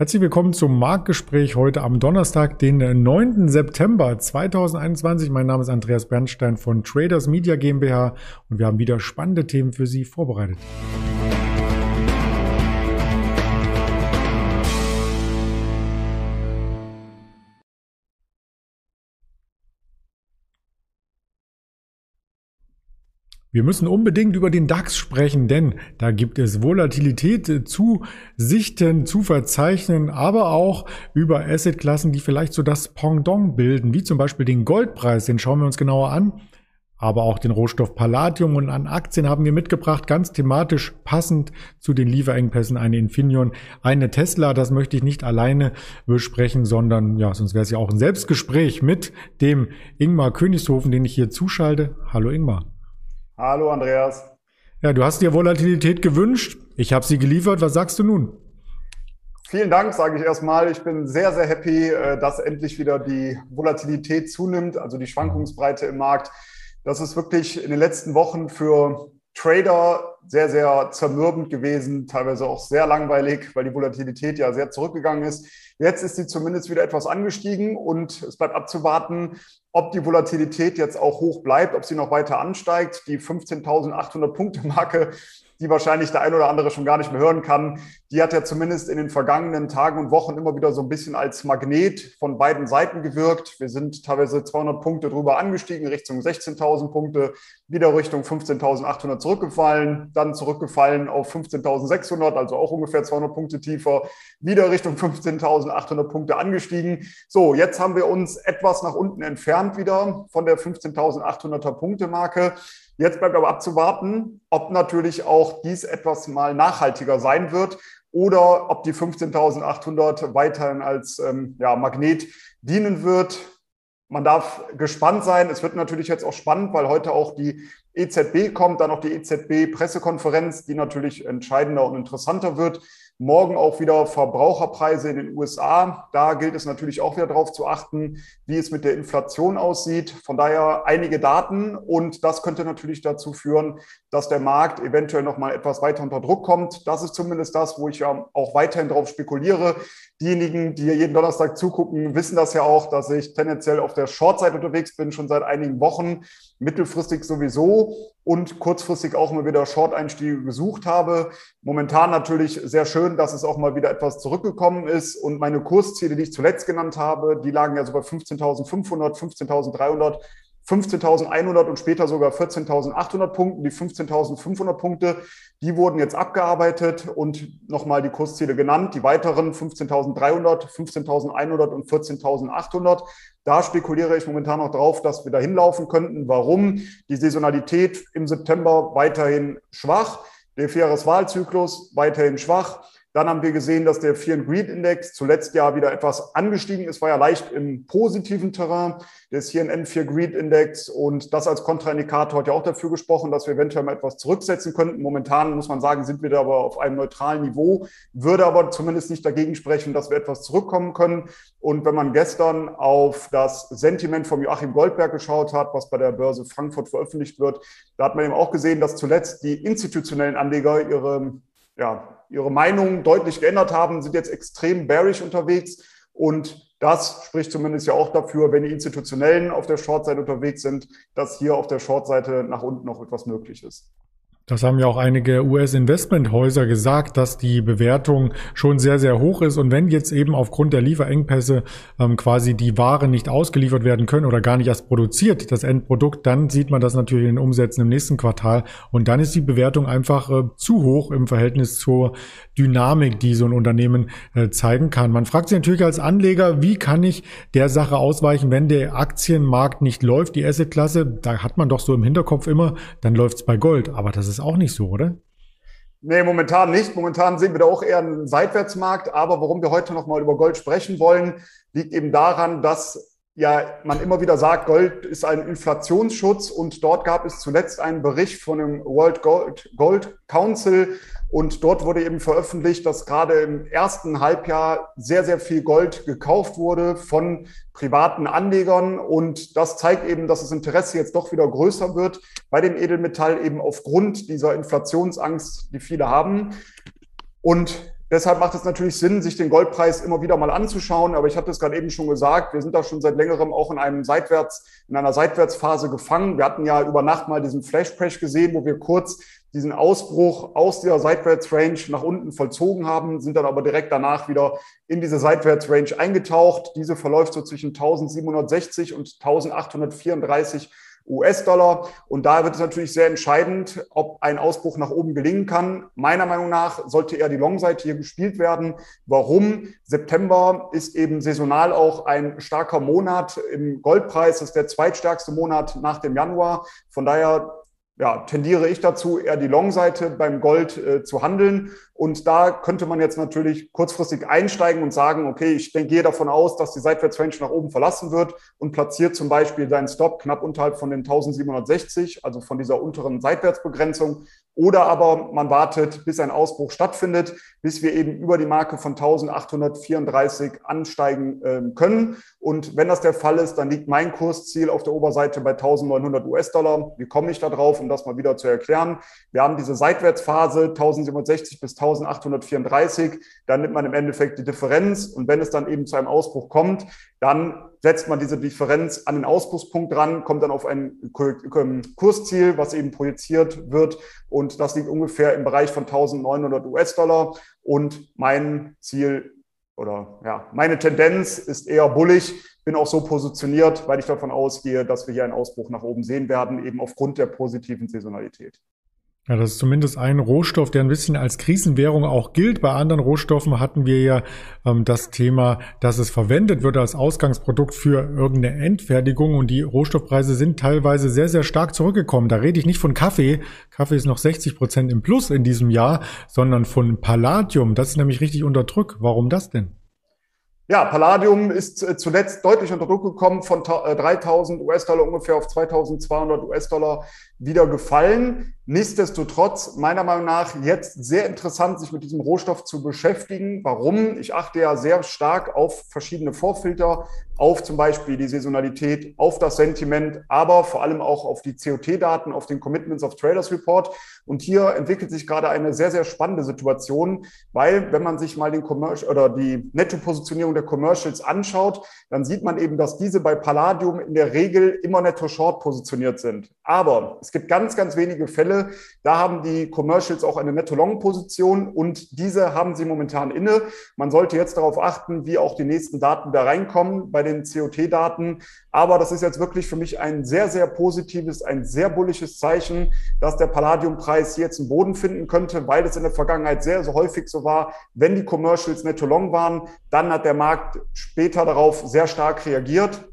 Herzlich willkommen zum Marktgespräch heute am Donnerstag, den 9. September 2021. Mein Name ist Andreas Bernstein von Traders Media GmbH und wir haben wieder spannende Themen für Sie vorbereitet. Wir müssen unbedingt über den DAX sprechen, denn da gibt es Volatilität zu sichten, zu verzeichnen, aber auch über Assetklassen, die vielleicht so das Pendant bilden, wie zum Beispiel den Goldpreis, den schauen wir uns genauer an. Aber auch den Rohstoff Palladium und an Aktien haben wir mitgebracht, ganz thematisch passend zu den Lieferengpässen eine Infineon, eine Tesla. Das möchte ich nicht alleine besprechen, sondern ja, sonst wäre es ja auch ein Selbstgespräch mit dem Ingmar Königshofen, den ich hier zuschalte. Hallo Ingmar. Hallo Andreas. Ja, du hast dir Volatilität gewünscht. Ich habe sie geliefert. Was sagst du nun? Vielen Dank, sage ich erstmal. Ich bin sehr, sehr happy, äh, dass endlich wieder die Volatilität zunimmt, also die Schwankungsbreite im Markt. Das ist wirklich in den letzten Wochen für Trader sehr, sehr zermürbend gewesen, teilweise auch sehr langweilig, weil die Volatilität ja sehr zurückgegangen ist. Jetzt ist sie zumindest wieder etwas angestiegen und es bleibt abzuwarten, ob die Volatilität jetzt auch hoch bleibt, ob sie noch weiter ansteigt. Die 15.800 Punkte Marke die wahrscheinlich der ein oder andere schon gar nicht mehr hören kann, die hat ja zumindest in den vergangenen Tagen und Wochen immer wieder so ein bisschen als Magnet von beiden Seiten gewirkt. Wir sind teilweise 200 Punkte drüber angestiegen, Richtung 16.000 Punkte, wieder Richtung 15.800 zurückgefallen, dann zurückgefallen auf 15.600, also auch ungefähr 200 Punkte tiefer, wieder Richtung 15.800 Punkte angestiegen. So, jetzt haben wir uns etwas nach unten entfernt wieder von der 15.800er Punkte Marke. Jetzt bleibt aber abzuwarten, ob natürlich auch dies etwas mal nachhaltiger sein wird oder ob die 15.800 weiterhin als ähm, ja, Magnet dienen wird. Man darf gespannt sein. Es wird natürlich jetzt auch spannend, weil heute auch die EZB kommt, dann auch die EZB-Pressekonferenz, die natürlich entscheidender und interessanter wird. Morgen auch wieder Verbraucherpreise in den USA. Da gilt es natürlich auch wieder darauf zu achten, wie es mit der Inflation aussieht. Von daher einige Daten und das könnte natürlich dazu führen, dass der Markt eventuell noch mal etwas weiter unter Druck kommt. Das ist zumindest das, wo ich ja auch weiterhin darauf spekuliere. Diejenigen, die hier jeden Donnerstag zugucken, wissen das ja auch, dass ich tendenziell auf der Short-Seite unterwegs bin, schon seit einigen Wochen, mittelfristig sowieso und kurzfristig auch immer wieder Short-Einstiege gesucht habe. Momentan natürlich sehr schön, dass es auch mal wieder etwas zurückgekommen ist und meine Kursziele, die ich zuletzt genannt habe, die lagen ja so bei 15.500, 15.300. 15.100 und später sogar 14.800 Punkten. Die 15.500 Punkte, die wurden jetzt abgearbeitet und nochmal die Kursziele genannt. Die weiteren 15.300, 15.100 und 14.800. Da spekuliere ich momentan noch drauf, dass wir da hinlaufen könnten. Warum? Die Saisonalität im September weiterhin schwach. Der Vierjahreswahlzyklus weiterhin schwach. Dann haben wir gesehen, dass der Fear and Greed Index zuletzt ja wieder etwas angestiegen ist, war ja leicht im positiven Terrain, der CNN Fear Greed Index. Und das als Kontraindikator hat ja auch dafür gesprochen, dass wir eventuell mal etwas zurücksetzen könnten. Momentan muss man sagen, sind wir da aber auf einem neutralen Niveau, würde aber zumindest nicht dagegen sprechen, dass wir etwas zurückkommen können. Und wenn man gestern auf das Sentiment von Joachim Goldberg geschaut hat, was bei der Börse Frankfurt veröffentlicht wird, da hat man eben auch gesehen, dass zuletzt die institutionellen Anleger ihre ja, ihre Meinung deutlich geändert haben, sind jetzt extrem bearish unterwegs. Und das spricht zumindest ja auch dafür, wenn die Institutionellen auf der Shortseite unterwegs sind, dass hier auf der Shortseite nach unten noch etwas möglich ist. Das haben ja auch einige US-Investmenthäuser gesagt, dass die Bewertung schon sehr, sehr hoch ist. Und wenn jetzt eben aufgrund der Lieferengpässe ähm, quasi die Waren nicht ausgeliefert werden können oder gar nicht erst produziert, das Endprodukt, dann sieht man das natürlich in den Umsätzen im nächsten Quartal. Und dann ist die Bewertung einfach äh, zu hoch im Verhältnis zur Dynamik, die so ein Unternehmen äh, zeigen kann. Man fragt sich natürlich als Anleger, wie kann ich der Sache ausweichen, wenn der Aktienmarkt nicht läuft, die Assetklasse, da hat man doch so im Hinterkopf immer, dann läuft es bei Gold. Aber das ist ist auch nicht so, oder? Nee, momentan nicht. Momentan sehen wir da auch eher einen Seitwärtsmarkt. Aber warum wir heute nochmal über Gold sprechen wollen, liegt eben daran, dass ja man immer wieder sagt, Gold ist ein Inflationsschutz. Und dort gab es zuletzt einen Bericht von dem World Gold, Gold Council, und dort wurde eben veröffentlicht, dass gerade im ersten Halbjahr sehr, sehr viel Gold gekauft wurde von privaten Anlegern. Und das zeigt eben, dass das Interesse jetzt doch wieder größer wird bei dem Edelmetall eben aufgrund dieser Inflationsangst, die viele haben. Und Deshalb macht es natürlich Sinn, sich den Goldpreis immer wieder mal anzuschauen. Aber ich hatte es gerade eben schon gesagt, wir sind da schon seit längerem auch in einem Seitwärts, in einer Seitwärtsphase gefangen. Wir hatten ja über Nacht mal diesen Flash Crash gesehen, wo wir kurz diesen Ausbruch aus der Seitwärtsrange nach unten vollzogen haben, sind dann aber direkt danach wieder in diese Seitwärtsrange eingetaucht. Diese verläuft so zwischen 1760 und 1834 US-Dollar. Und da wird es natürlich sehr entscheidend, ob ein Ausbruch nach oben gelingen kann. Meiner Meinung nach sollte eher die Long-Seite hier gespielt werden. Warum? September ist eben saisonal auch ein starker Monat im Goldpreis. Das ist der zweitstärkste Monat nach dem Januar. Von daher ja, tendiere ich dazu, eher die Long-Seite beim Gold äh, zu handeln. Und da könnte man jetzt natürlich kurzfristig einsteigen und sagen, okay, ich denke, gehe davon aus, dass die Seitwärtsrange nach oben verlassen wird und platziert zum Beispiel seinen Stop knapp unterhalb von den 1760, also von dieser unteren Seitwärtsbegrenzung oder aber man wartet, bis ein Ausbruch stattfindet, bis wir eben über die Marke von 1834 ansteigen äh, können. Und wenn das der Fall ist, dann liegt mein Kursziel auf der Oberseite bei 1900 US-Dollar. Wie komme ich da drauf, um das mal wieder zu erklären? Wir haben diese Seitwärtsphase 1760 bis 1834. Dann nimmt man im Endeffekt die Differenz. Und wenn es dann eben zu einem Ausbruch kommt, dann setzt man diese Differenz an den Ausbruchspunkt dran, kommt dann auf ein Kursziel, was eben projiziert wird. Und das liegt ungefähr im Bereich von 1900 US-Dollar. Und mein Ziel oder ja, meine Tendenz ist eher bullig. Bin auch so positioniert, weil ich davon ausgehe, dass wir hier einen Ausbruch nach oben sehen werden, eben aufgrund der positiven Saisonalität. Ja, das ist zumindest ein Rohstoff, der ein bisschen als Krisenwährung auch gilt. Bei anderen Rohstoffen hatten wir ja ähm, das Thema, dass es verwendet wird als Ausgangsprodukt für irgendeine Endfertigung und die Rohstoffpreise sind teilweise sehr, sehr stark zurückgekommen. Da rede ich nicht von Kaffee. Kaffee ist noch 60 Prozent im Plus in diesem Jahr, sondern von Palladium. Das ist nämlich richtig unter Druck. Warum das denn? Ja, Palladium ist äh, zuletzt deutlich unter Druck gekommen, von 3000 äh, US-Dollar ungefähr auf 2200 US-Dollar wieder gefallen. Nichtsdestotrotz, meiner Meinung nach, jetzt sehr interessant, sich mit diesem Rohstoff zu beschäftigen. Warum? Ich achte ja sehr stark auf verschiedene Vorfilter, auf zum Beispiel die Saisonalität, auf das Sentiment, aber vor allem auch auf die COT-Daten, auf den Commitments of Traders Report. Und hier entwickelt sich gerade eine sehr, sehr spannende Situation, weil wenn man sich mal den Commercial oder die Netto-Positionierung der Commercials anschaut, dann sieht man eben, dass diese bei Palladium in der Regel immer netto short positioniert sind. Aber es gibt ganz, ganz wenige Fälle, da haben die Commercials auch eine Netto-Long-Position und diese haben sie momentan inne. Man sollte jetzt darauf achten, wie auch die nächsten Daten da reinkommen bei den COT-Daten. Aber das ist jetzt wirklich für mich ein sehr, sehr positives, ein sehr bullisches Zeichen, dass der Palladium-Preis jetzt einen Boden finden könnte, weil es in der Vergangenheit sehr, sehr häufig so war, wenn die Commercials Netto-Long waren, dann hat der Markt später darauf sehr stark reagiert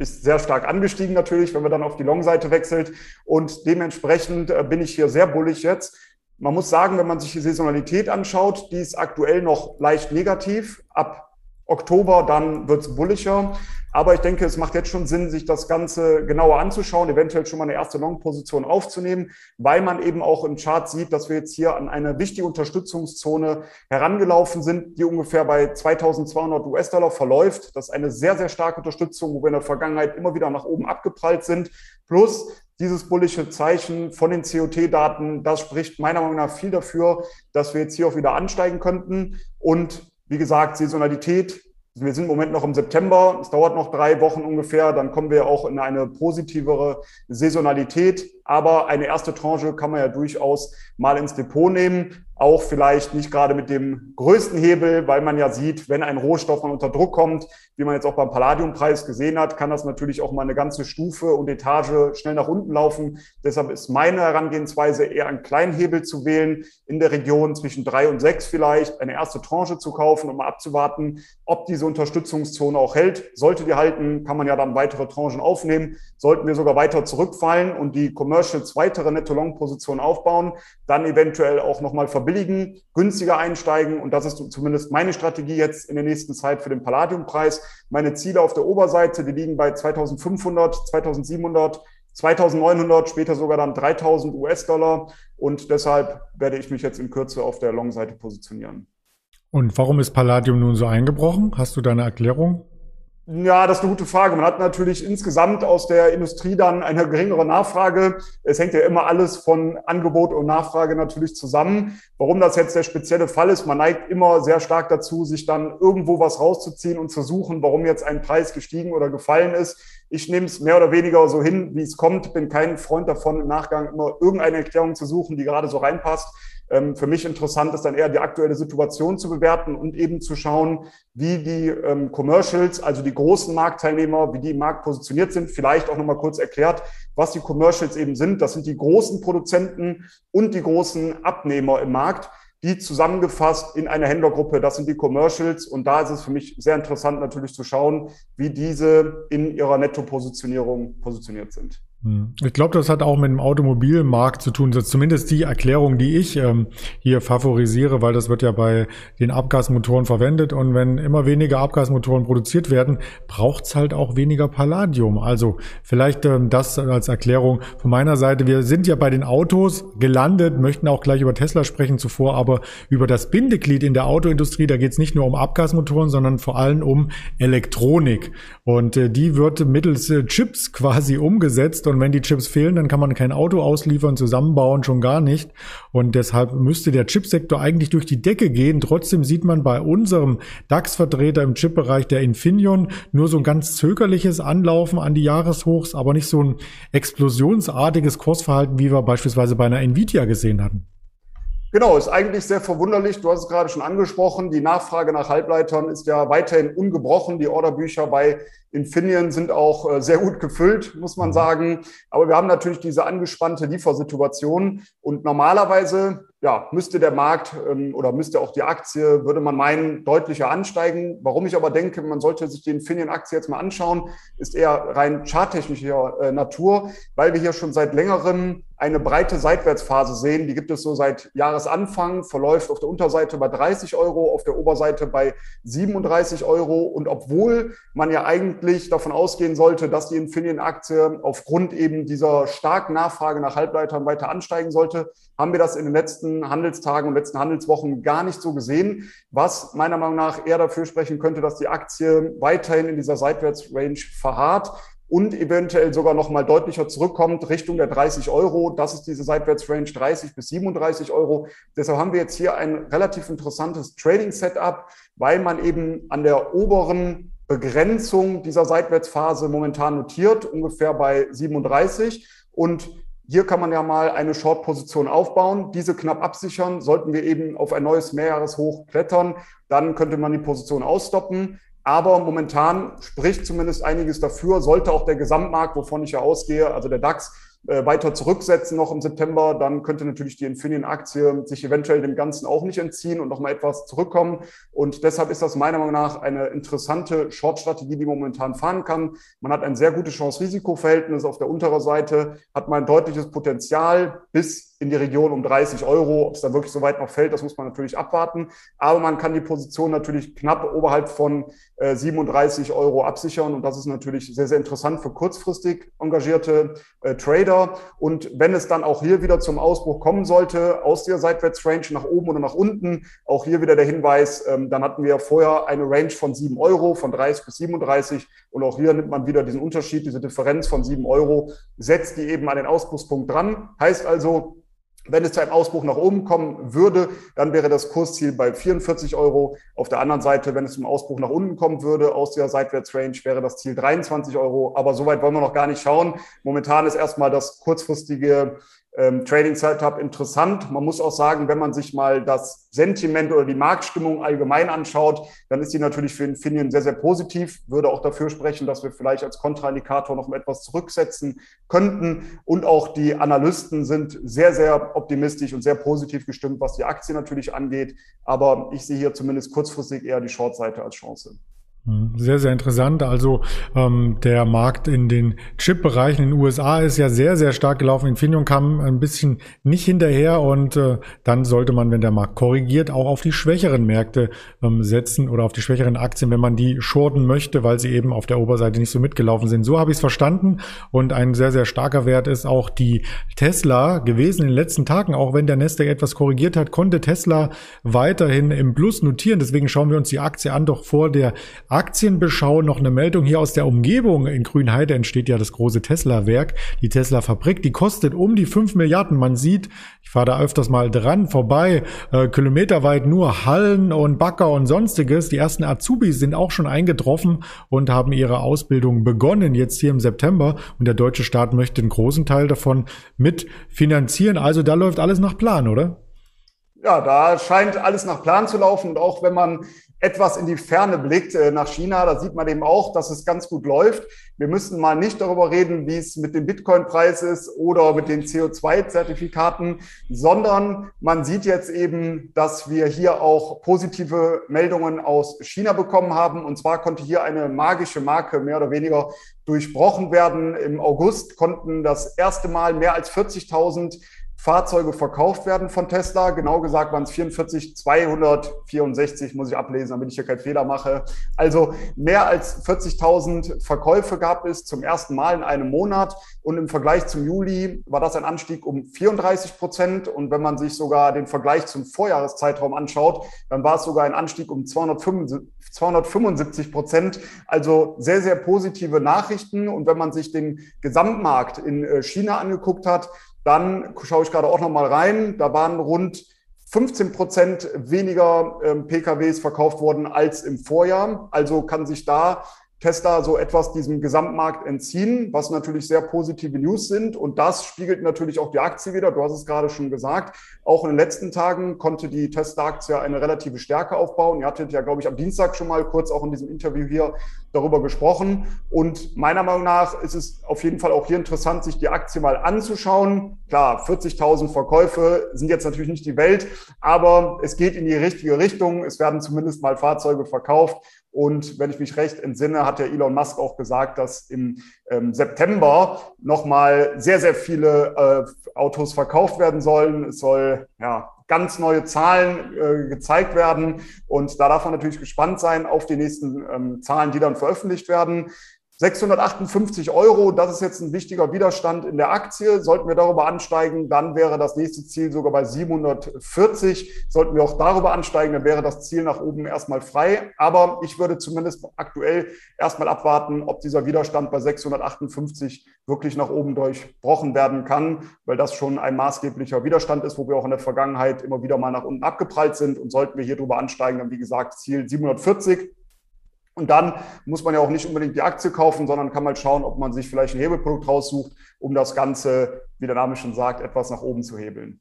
ist sehr stark angestiegen natürlich, wenn man dann auf die Long-Seite wechselt. Und dementsprechend äh, bin ich hier sehr bullig jetzt. Man muss sagen, wenn man sich die Saisonalität anschaut, die ist aktuell noch leicht negativ. Ab Oktober, dann wird es bulliger. Aber ich denke, es macht jetzt schon Sinn, sich das Ganze genauer anzuschauen, eventuell schon mal eine erste Long-Position aufzunehmen, weil man eben auch im Chart sieht, dass wir jetzt hier an eine wichtige Unterstützungszone herangelaufen sind, die ungefähr bei 2200 US-Dollar verläuft. Das ist eine sehr, sehr starke Unterstützung, wo wir in der Vergangenheit immer wieder nach oben abgeprallt sind. Plus dieses bullische Zeichen von den COT-Daten, das spricht meiner Meinung nach viel dafür, dass wir jetzt hier auch wieder ansteigen könnten. Und wie gesagt, Saisonalität wir sind im Moment noch im September. Es dauert noch drei Wochen ungefähr. Dann kommen wir auch in eine positivere Saisonalität. Aber eine erste Tranche kann man ja durchaus mal ins Depot nehmen. Auch vielleicht nicht gerade mit dem größten Hebel, weil man ja sieht, wenn ein Rohstoff mal unter Druck kommt, wie man jetzt auch beim Palladiumpreis gesehen hat, kann das natürlich auch mal eine ganze Stufe und Etage schnell nach unten laufen. Deshalb ist meine Herangehensweise eher einen kleinen Hebel zu wählen, in der Region zwischen drei und sechs vielleicht eine erste Tranche zu kaufen, um mal abzuwarten, ob diese Unterstützungszone auch hält. Sollte die halten, kann man ja dann weitere Tranchen aufnehmen. Sollten wir sogar weiter zurückfallen und die Commercials weitere Netto-Long-Positionen aufbauen, dann eventuell auch nochmal verbilligen, günstiger einsteigen. Und das ist zumindest meine Strategie jetzt in der nächsten Zeit für den Palladiumpreis. Meine Ziele auf der Oberseite, die liegen bei 2500, 2700, 2900, später sogar dann 3000 US-Dollar. Und deshalb werde ich mich jetzt in Kürze auf der Long-Seite positionieren. Und warum ist Palladium nun so eingebrochen? Hast du da eine Erklärung? Ja, das ist eine gute Frage. Man hat natürlich insgesamt aus der Industrie dann eine geringere Nachfrage. Es hängt ja immer alles von Angebot und Nachfrage natürlich zusammen. Warum das jetzt der spezielle Fall ist, man neigt immer sehr stark dazu, sich dann irgendwo was rauszuziehen und zu suchen, warum jetzt ein Preis gestiegen oder gefallen ist. Ich nehme es mehr oder weniger so hin, wie es kommt. Bin kein Freund davon, im Nachgang immer irgendeine Erklärung zu suchen, die gerade so reinpasst. Ähm, für mich interessant ist dann eher die aktuelle Situation zu bewerten und eben zu schauen, wie die ähm, Commercials, also die großen Marktteilnehmer, wie die im Markt positioniert sind. Vielleicht auch nochmal kurz erklärt, was die Commercials eben sind. Das sind die großen Produzenten und die großen Abnehmer im Markt die zusammengefasst in einer Händlergruppe, das sind die Commercials. Und da ist es für mich sehr interessant natürlich zu schauen, wie diese in ihrer Netto-Positionierung positioniert sind. Hm. Ich glaube, das hat auch mit dem Automobilmarkt zu tun. Das ist zumindest die Erklärung, die ich ähm, hier favorisiere, weil das wird ja bei den Abgasmotoren verwendet. Und wenn immer weniger Abgasmotoren produziert werden, braucht's halt auch weniger Palladium. Also vielleicht ähm, das als Erklärung von meiner Seite. Wir sind ja bei den Autos gelandet, möchten auch gleich über Tesla sprechen zuvor, aber über das Bindeglied in der Autoindustrie, da geht's nicht nur um Abgasmotoren, sondern vor allem um Elektronik. Und äh, die wird mittels äh, Chips quasi umgesetzt und wenn die Chips fehlen, dann kann man kein Auto ausliefern, zusammenbauen, schon gar nicht. Und deshalb müsste der Chipsektor eigentlich durch die Decke gehen. Trotzdem sieht man bei unserem DAX-Vertreter im Chipbereich, der Infineon, nur so ein ganz zögerliches Anlaufen an die Jahreshochs, aber nicht so ein explosionsartiges Kursverhalten, wie wir beispielsweise bei einer Nvidia gesehen hatten. Genau, ist eigentlich sehr verwunderlich. Du hast es gerade schon angesprochen. Die Nachfrage nach Halbleitern ist ja weiterhin ungebrochen. Die Orderbücher bei Infineon sind auch äh, sehr gut gefüllt, muss man mhm. sagen. Aber wir haben natürlich diese angespannte Liefersituation und normalerweise ja, müsste der Markt ähm, oder müsste auch die Aktie, würde man meinen, deutlicher ansteigen. Warum ich aber denke, man sollte sich die Infineon-Aktie jetzt mal anschauen, ist eher rein charttechnischer äh, Natur, weil wir hier schon seit längerem eine breite Seitwärtsphase sehen. Die gibt es so seit Jahresanfang, verläuft auf der Unterseite bei 30 Euro, auf der Oberseite bei 37 Euro. Und obwohl man ja eigentlich davon ausgehen sollte, dass die Infineon-Aktie aufgrund eben dieser starken Nachfrage nach Halbleitern weiter ansteigen sollte, haben wir das in den letzten Handelstagen und letzten Handelswochen gar nicht so gesehen, was meiner Meinung nach eher dafür sprechen könnte, dass die Aktie weiterhin in dieser Seitwärtsrange verharrt und eventuell sogar noch mal deutlicher zurückkommt Richtung der 30 Euro. Das ist diese Seitwärtsrange 30 bis 37 Euro. Deshalb haben wir jetzt hier ein relativ interessantes Trading-Setup, weil man eben an der oberen Begrenzung dieser Seitwärtsphase momentan notiert, ungefähr bei 37. Und hier kann man ja mal eine Short-Position aufbauen, diese knapp absichern. Sollten wir eben auf ein neues Mehrjahreshoch klettern, dann könnte man die Position ausstoppen. Aber momentan spricht zumindest einiges dafür, sollte auch der Gesamtmarkt, wovon ich ja ausgehe, also der DAX, äh, weiter zurücksetzen noch im September, dann könnte natürlich die Infineon-Aktie sich eventuell dem Ganzen auch nicht entziehen und nochmal etwas zurückkommen. Und deshalb ist das meiner Meinung nach eine interessante Short-Strategie, die man momentan fahren kann. Man hat ein sehr gutes Chance-Risiko-Verhältnis auf der unteren Seite, hat man ein deutliches Potenzial bis in die Region um 30 Euro. Ob es da wirklich so weit noch fällt, das muss man natürlich abwarten. Aber man kann die Position natürlich knapp oberhalb von äh, 37 Euro absichern. Und das ist natürlich sehr, sehr interessant für kurzfristig engagierte äh, Trader. Und wenn es dann auch hier wieder zum Ausbruch kommen sollte, aus der Seitwärtsrange nach oben oder nach unten, auch hier wieder der Hinweis, ähm, dann hatten wir vorher eine Range von 7 Euro, von 30 bis 37. Und auch hier nimmt man wieder diesen Unterschied, diese Differenz von 7 Euro, setzt die eben an den Ausbruchspunkt dran. Heißt also, wenn es zu einem Ausbruch nach oben kommen würde, dann wäre das Kursziel bei 44 Euro. Auf der anderen Seite, wenn es zum Ausbruch nach unten kommen würde aus der Seitwärtsrange, wäre das Ziel 23 Euro. Aber soweit wollen wir noch gar nicht schauen. Momentan ist erstmal das kurzfristige ähm, Trading Setup interessant. Man muss auch sagen, wenn man sich mal das Sentiment oder die Marktstimmung allgemein anschaut, dann ist die natürlich für Infineon sehr, sehr positiv. Würde auch dafür sprechen, dass wir vielleicht als Kontraindikator noch etwas zurücksetzen könnten. Und auch die Analysten sind sehr, sehr optimistisch und sehr positiv gestimmt, was die Aktie natürlich angeht. Aber ich sehe hier zumindest kurzfristig eher die Shortseite als Chance. Mhm. Sehr, sehr interessant. Also ähm, der Markt in den Chip-Bereichen in den USA ist ja sehr, sehr stark gelaufen. Infineon kam ein bisschen nicht hinterher und äh, dann sollte man, wenn der Markt korrigiert, auch auf die schwächeren Märkte ähm, setzen oder auf die schwächeren Aktien, wenn man die shorten möchte, weil sie eben auf der Oberseite nicht so mitgelaufen sind. So habe ich es verstanden und ein sehr, sehr starker Wert ist auch die Tesla gewesen in den letzten Tagen. Auch wenn der Nasdaq etwas korrigiert hat, konnte Tesla weiterhin im Plus notieren. Deswegen schauen wir uns die Aktie an, doch vor der Aktienbeschau noch eine Meldung hier aus der Umgebung. In Grünheide entsteht ja das große Tesla-Werk, die Tesla-Fabrik. Die kostet um die 5 Milliarden. Man sieht, ich fahre da öfters mal dran, vorbei, äh, kilometerweit nur Hallen und Backer und sonstiges. Die ersten Azubis sind auch schon eingetroffen und haben ihre Ausbildung begonnen, jetzt hier im September. Und der deutsche Staat möchte einen großen Teil davon mitfinanzieren. Also da läuft alles nach Plan, oder? Ja, da scheint alles nach Plan zu laufen. Und auch wenn man etwas in die Ferne blickt äh, nach China, da sieht man eben auch, dass es ganz gut läuft. Wir müssen mal nicht darüber reden, wie es mit dem Bitcoin-Preis ist oder mit den CO2-Zertifikaten, sondern man sieht jetzt eben, dass wir hier auch positive Meldungen aus China bekommen haben. Und zwar konnte hier eine magische Marke mehr oder weniger durchbrochen werden. Im August konnten das erste Mal mehr als 40.000 Fahrzeuge verkauft werden von Tesla. Genau gesagt waren es 44, 264, muss ich ablesen, damit ich hier keinen Fehler mache. Also mehr als 40.000 Verkäufe gab es zum ersten Mal in einem Monat. Und im Vergleich zum Juli war das ein Anstieg um 34 Prozent. Und wenn man sich sogar den Vergleich zum Vorjahreszeitraum anschaut, dann war es sogar ein Anstieg um 275 Prozent. Also sehr, sehr positive Nachrichten. Und wenn man sich den Gesamtmarkt in äh, China angeguckt hat, dann schaue ich gerade auch noch mal rein. Da waren rund 15 Prozent weniger ähm, PKWs verkauft worden als im Vorjahr. Also kann sich da Tesla so etwas diesem Gesamtmarkt entziehen, was natürlich sehr positive News sind. Und das spiegelt natürlich auch die Aktie wieder. Du hast es gerade schon gesagt. Auch in den letzten Tagen konnte die Tesla-Aktie eine relative Stärke aufbauen. Ihr hattet ja, glaube ich, am Dienstag schon mal kurz auch in diesem Interview hier darüber gesprochen. Und meiner Meinung nach ist es auf jeden Fall auch hier interessant, sich die Aktie mal anzuschauen. Klar, 40.000 Verkäufe sind jetzt natürlich nicht die Welt, aber es geht in die richtige Richtung. Es werden zumindest mal Fahrzeuge verkauft. Und wenn ich mich recht entsinne, hat der Elon Musk auch gesagt, dass im ähm, September nochmal sehr, sehr viele äh, Autos verkauft werden sollen. Es soll ja ganz neue Zahlen äh, gezeigt werden. Und da darf man natürlich gespannt sein auf die nächsten ähm, Zahlen, die dann veröffentlicht werden. 658 Euro, das ist jetzt ein wichtiger Widerstand in der Aktie. Sollten wir darüber ansteigen, dann wäre das nächste Ziel sogar bei 740. Sollten wir auch darüber ansteigen, dann wäre das Ziel nach oben erstmal frei. Aber ich würde zumindest aktuell erstmal abwarten, ob dieser Widerstand bei 658 wirklich nach oben durchbrochen werden kann, weil das schon ein maßgeblicher Widerstand ist, wo wir auch in der Vergangenheit immer wieder mal nach unten abgeprallt sind. Und sollten wir hier drüber ansteigen, dann wie gesagt Ziel 740. Und dann muss man ja auch nicht unbedingt die Aktie kaufen, sondern kann mal schauen, ob man sich vielleicht ein Hebelprodukt raussucht, um das Ganze, wie der Name schon sagt, etwas nach oben zu hebeln.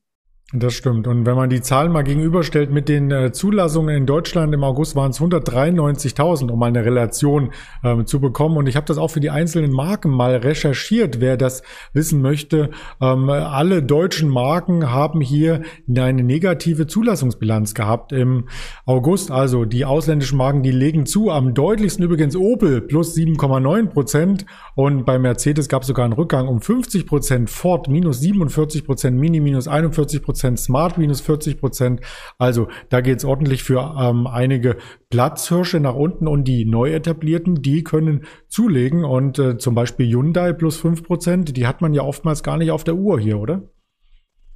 Das stimmt. Und wenn man die Zahlen mal gegenüberstellt mit den äh, Zulassungen in Deutschland im August waren es 193.000, um mal eine Relation ähm, zu bekommen. Und ich habe das auch für die einzelnen Marken mal recherchiert, wer das wissen möchte. Ähm, alle deutschen Marken haben hier eine negative Zulassungsbilanz gehabt im August. Also die ausländischen Marken, die legen zu. Am deutlichsten übrigens Opel plus 7,9 Prozent. Und bei Mercedes gab es sogar einen Rückgang um 50 Prozent. Ford minus 47 Prozent, Mini minus 41 Prozent. Prozent, Smart minus 40 Prozent. Also da geht es ordentlich für ähm, einige Platzhirsche nach unten und die neu etablierten, die können zulegen und äh, zum Beispiel Hyundai plus 5 Prozent, die hat man ja oftmals gar nicht auf der Uhr hier, oder?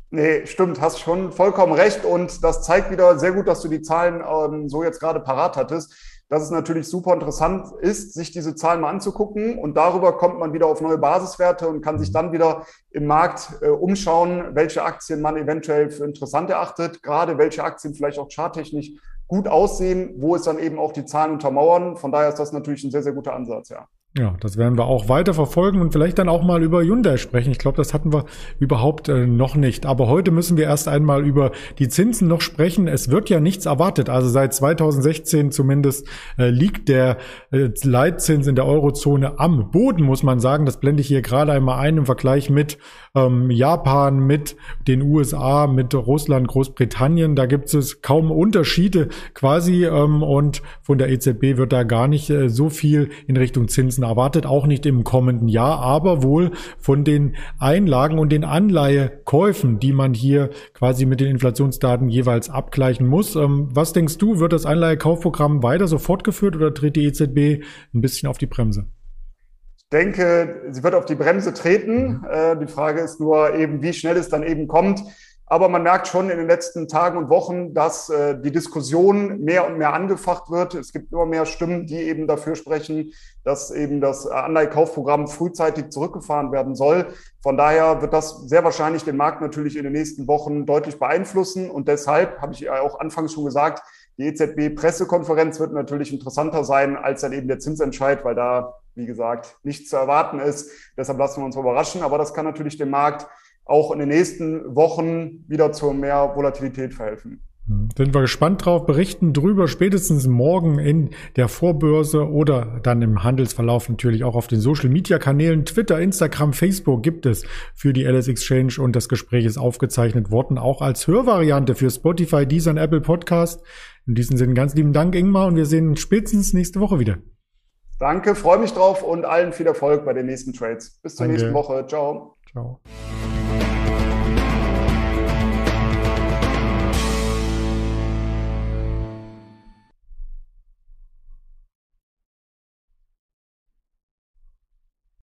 Nee, stimmt, hast schon vollkommen recht. Und das zeigt wieder sehr gut, dass du die Zahlen ähm, so jetzt gerade parat hattest dass es natürlich super interessant ist, sich diese Zahlen mal anzugucken und darüber kommt man wieder auf neue Basiswerte und kann sich dann wieder im Markt äh, umschauen, welche Aktien man eventuell für interessant erachtet, gerade welche Aktien vielleicht auch charttechnisch gut aussehen, wo es dann eben auch die Zahlen untermauern. Von daher ist das natürlich ein sehr, sehr guter Ansatz, ja. Ja, das werden wir auch weiter verfolgen und vielleicht dann auch mal über Hyundai sprechen. Ich glaube, das hatten wir überhaupt äh, noch nicht. Aber heute müssen wir erst einmal über die Zinsen noch sprechen. Es wird ja nichts erwartet. Also seit 2016 zumindest äh, liegt der äh, Leitzins in der Eurozone am Boden, muss man sagen. Das blende ich hier gerade einmal ein im Vergleich mit ähm, Japan, mit den USA, mit Russland, Großbritannien. Da gibt es kaum Unterschiede quasi ähm, und von der EZB wird da gar nicht äh, so viel in Richtung Zinsen Zinsen erwartet, auch nicht im kommenden Jahr, aber wohl von den Einlagen und den Anleihekäufen, die man hier quasi mit den Inflationsdaten jeweils abgleichen muss. Ähm, was denkst du, wird das Anleihekaufprogramm weiter so fortgeführt oder tritt die EZB ein bisschen auf die Bremse? Ich denke, sie wird auf die Bremse treten. Mhm. Äh, die Frage ist nur eben, wie schnell es dann eben kommt. Aber man merkt schon in den letzten Tagen und Wochen, dass äh, die Diskussion mehr und mehr angefacht wird. Es gibt immer mehr Stimmen, die eben dafür sprechen, dass eben das Anleihekaufprogramm frühzeitig zurückgefahren werden soll. Von daher wird das sehr wahrscheinlich den Markt natürlich in den nächsten Wochen deutlich beeinflussen. Und deshalb habe ich ja auch anfangs schon gesagt, die EZB-Pressekonferenz wird natürlich interessanter sein als dann eben der Zinsentscheid, weil da, wie gesagt, nichts zu erwarten ist. Deshalb lassen wir uns überraschen. Aber das kann natürlich dem Markt auch in den nächsten Wochen wieder zu mehr Volatilität verhelfen. Sind wir gespannt drauf, berichten drüber spätestens morgen in der Vorbörse oder dann im Handelsverlauf natürlich auch auf den Social Media Kanälen Twitter, Instagram, Facebook gibt es für die LS Exchange und das Gespräch ist aufgezeichnet worden, auch als Hörvariante für Spotify, Deezer und Apple Podcast. In diesem Sinne ganz lieben Dank, Ingmar, und wir sehen uns spätestens nächste Woche wieder. Danke, freue mich drauf und allen viel Erfolg bei den nächsten Trades. Bis zur Danke. nächsten Woche. Ciao. Ciao.